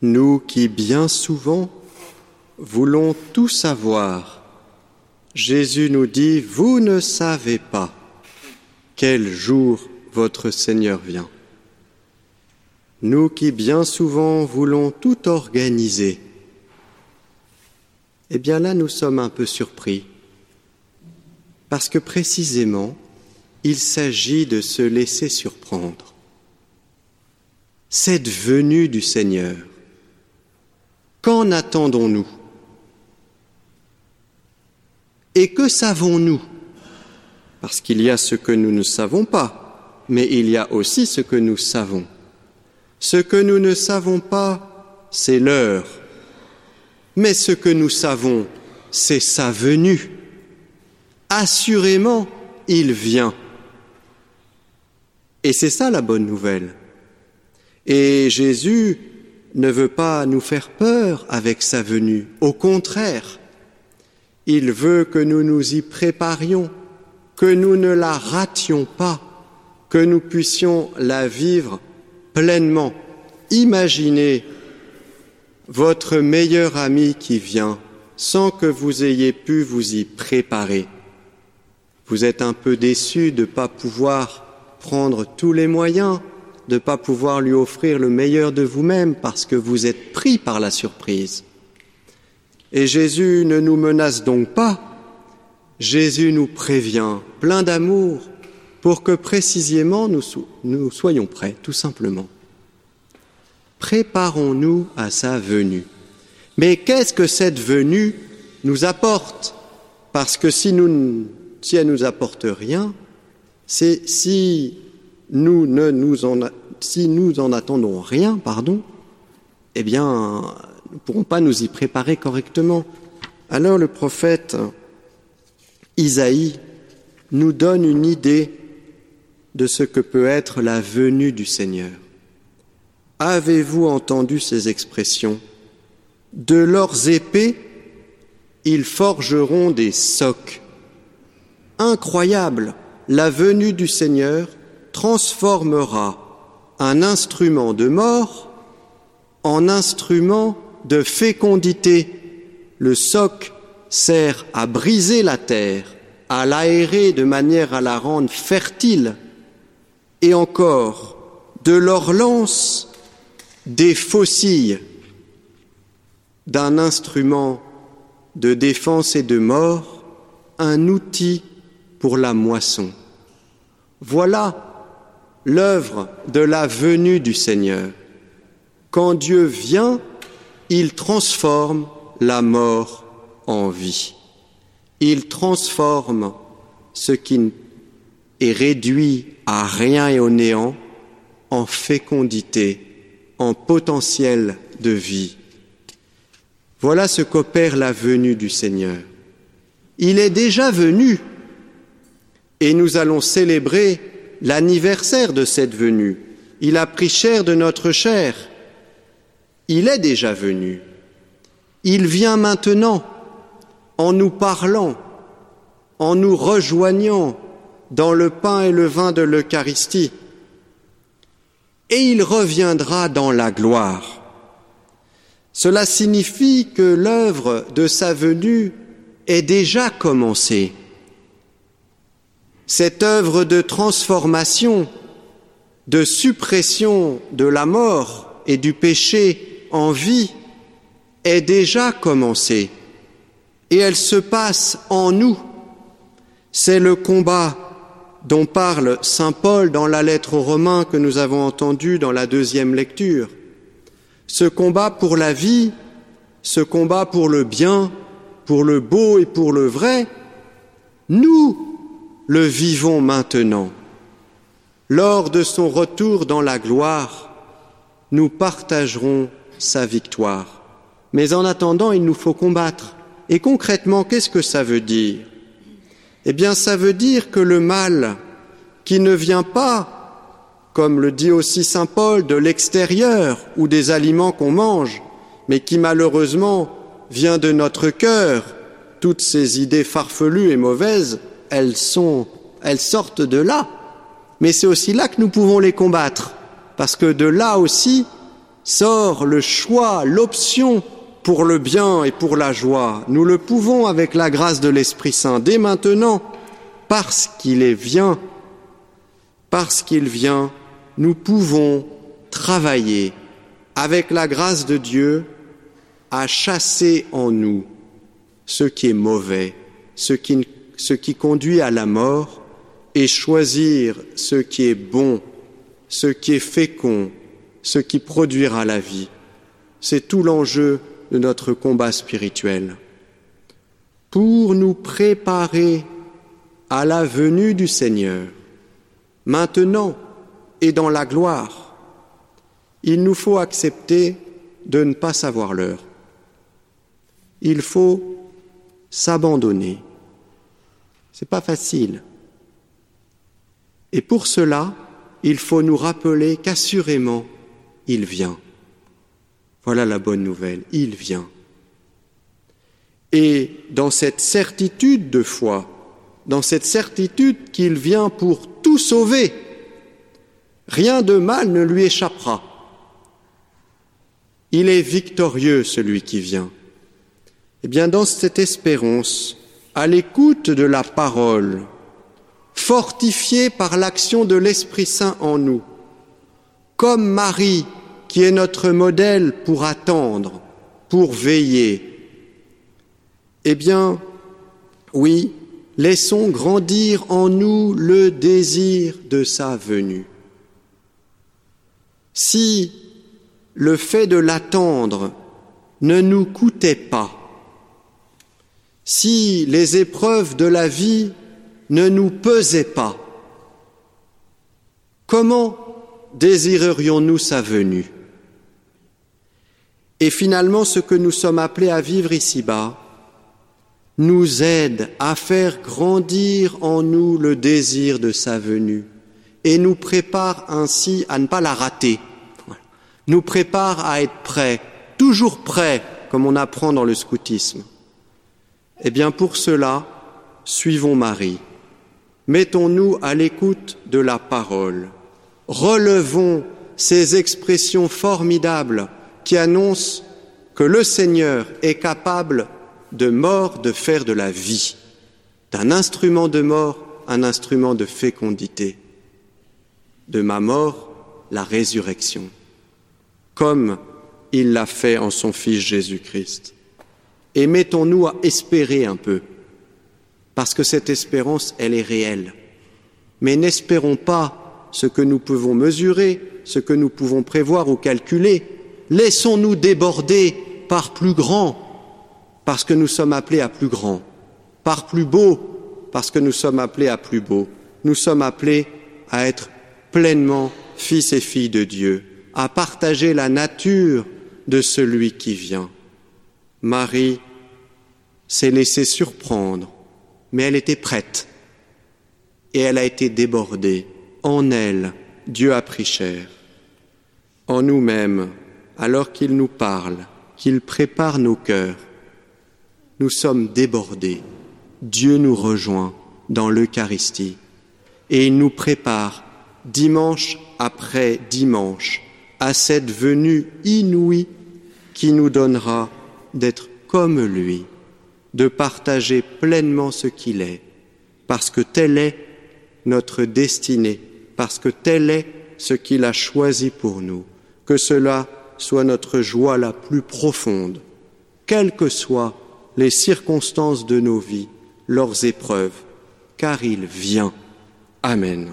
Nous qui bien souvent voulons tout savoir, Jésus nous dit, vous ne savez pas quel jour votre Seigneur vient. Nous qui bien souvent voulons tout organiser, eh bien là nous sommes un peu surpris, parce que précisément, il s'agit de se laisser surprendre. Cette venue du Seigneur, qu'en attendons-nous? Et que savons-nous? Parce qu'il y a ce que nous ne savons pas, mais il y a aussi ce que nous savons. Ce que nous ne savons pas, c'est l'heure. Mais ce que nous savons, c'est sa venue. Assurément, il vient. Et c'est ça la bonne nouvelle. Et Jésus ne veut pas nous faire peur avec sa venue. Au contraire, il veut que nous nous y préparions, que nous ne la rations pas, que nous puissions la vivre pleinement. Imaginez votre meilleur ami qui vient sans que vous ayez pu vous y préparer. Vous êtes un peu déçu de ne pas pouvoir prendre tous les moyens, de ne pas pouvoir lui offrir le meilleur de vous-même parce que vous êtes pris par la surprise. Et Jésus ne nous menace donc pas, Jésus nous prévient, plein d'amour, pour que précisément nous, soyons prêts, tout simplement. Préparons-nous à sa venue. Mais qu'est-ce que cette venue nous apporte? Parce que si elle nous apporte rien, c'est si nous ne nous en, si nous en attendons rien, pardon, eh bien, nous ne pourrons pas nous y préparer correctement. Alors le prophète Isaïe nous donne une idée de ce que peut être la venue du Seigneur. Avez-vous entendu ces expressions? De leurs épées, ils forgeront des socs. Incroyable, la venue du Seigneur transformera un instrument de mort en instrument de fécondité. Le soc sert à briser la terre, à l'aérer de manière à la rendre fertile, et encore de leur lance des faucilles d'un instrument de défense et de mort, un outil pour la moisson. Voilà l'œuvre de la venue du Seigneur. Quand Dieu vient, il transforme la mort en vie. Il transforme ce qui est réduit à rien et au néant en fécondité, en potentiel de vie. Voilà ce qu'opère la venue du Seigneur. Il est déjà venu et nous allons célébrer l'anniversaire de cette venue. Il a pris chair de notre chair. Il est déjà venu. Il vient maintenant en nous parlant, en nous rejoignant dans le pain et le vin de l'Eucharistie. Et il reviendra dans la gloire. Cela signifie que l'œuvre de sa venue est déjà commencée. Cette œuvre de transformation, de suppression de la mort et du péché en vie est déjà commencée et elle se passe en nous. C'est le combat dont parle Saint Paul dans la lettre aux Romains que nous avons entendue dans la deuxième lecture. Ce combat pour la vie, ce combat pour le bien, pour le beau et pour le vrai, nous le vivons maintenant. Lors de son retour dans la gloire, nous partagerons sa victoire. Mais en attendant, il nous faut combattre. Et concrètement, qu'est-ce que ça veut dire? Eh bien, ça veut dire que le mal, qui ne vient pas, comme le dit aussi Saint Paul, de l'extérieur ou des aliments qu'on mange, mais qui malheureusement vient de notre cœur, toutes ces idées farfelues et mauvaises, elles sont, elles sortent de là. Mais c'est aussi là que nous pouvons les combattre, parce que de là aussi sort le choix, l'option pour le bien et pour la joie. Nous le pouvons avec la grâce de l'Esprit Saint dès maintenant, parce qu'il est vient, parce qu'il vient, nous pouvons travailler avec la grâce de Dieu à chasser en nous ce qui est mauvais, ce qui, ce qui conduit à la mort, et choisir ce qui est bon, ce qui est fécond, ce qui produira la vie. C'est tout l'enjeu de notre combat spirituel. Pour nous préparer à la venue du Seigneur, maintenant et dans la gloire, il nous faut accepter de ne pas savoir l'heure. Il faut s'abandonner. C'est pas facile. Et pour cela, il faut nous rappeler qu'assurément, il vient. Voilà la bonne nouvelle, il vient. Et dans cette certitude de foi, dans cette certitude qu'il vient pour tout sauver, rien de mal ne lui échappera. Il est victorieux, celui qui vient. Eh bien, dans cette espérance, à l'écoute de la parole, fortifiée par l'action de l'Esprit Saint en nous, comme Marie, qui est notre modèle pour attendre, pour veiller, eh bien, oui, laissons grandir en nous le désir de sa venue. Si le fait de l'attendre ne nous coûtait pas, si les épreuves de la vie ne nous pesaient pas, comment désirerions-nous sa venue? Et finalement, ce que nous sommes appelés à vivre ici-bas nous aide à faire grandir en nous le désir de sa venue et nous prépare ainsi à ne pas la rater, nous prépare à être prêts, toujours prêts, comme on apprend dans le scoutisme. Eh bien, pour cela, suivons Marie. Mettons-nous à l'écoute de la parole. Relevons ces expressions formidables qui annoncent que le Seigneur est capable de mort de faire de la vie, d'un instrument de mort un instrument de fécondité, de ma mort la résurrection, comme il l'a fait en son Fils Jésus-Christ et mettons-nous à espérer un peu, parce que cette espérance, elle est réelle. Mais n'espérons pas ce que nous pouvons mesurer, ce que nous pouvons prévoir ou calculer. Laissons-nous déborder par plus grand, parce que nous sommes appelés à plus grand, par plus beau, parce que nous sommes appelés à plus beau. Nous sommes appelés à être pleinement fils et filles de Dieu, à partager la nature de celui qui vient. Marie s'est laissée surprendre, mais elle était prête et elle a été débordée. En elle, Dieu a pris chair. En nous-mêmes, alors qu'il nous parle, qu'il prépare nos cœurs, nous sommes débordés. Dieu nous rejoint dans l'Eucharistie et il nous prépare dimanche après dimanche à cette venue inouïe qui nous donnera d'être comme lui, de partager pleinement ce qu'il est, parce que telle est notre destinée, parce que tel est ce qu'il a choisi pour nous, que cela soit notre joie la plus profonde, quelles que soient les circonstances de nos vies, leurs épreuves, car il vient. Amen.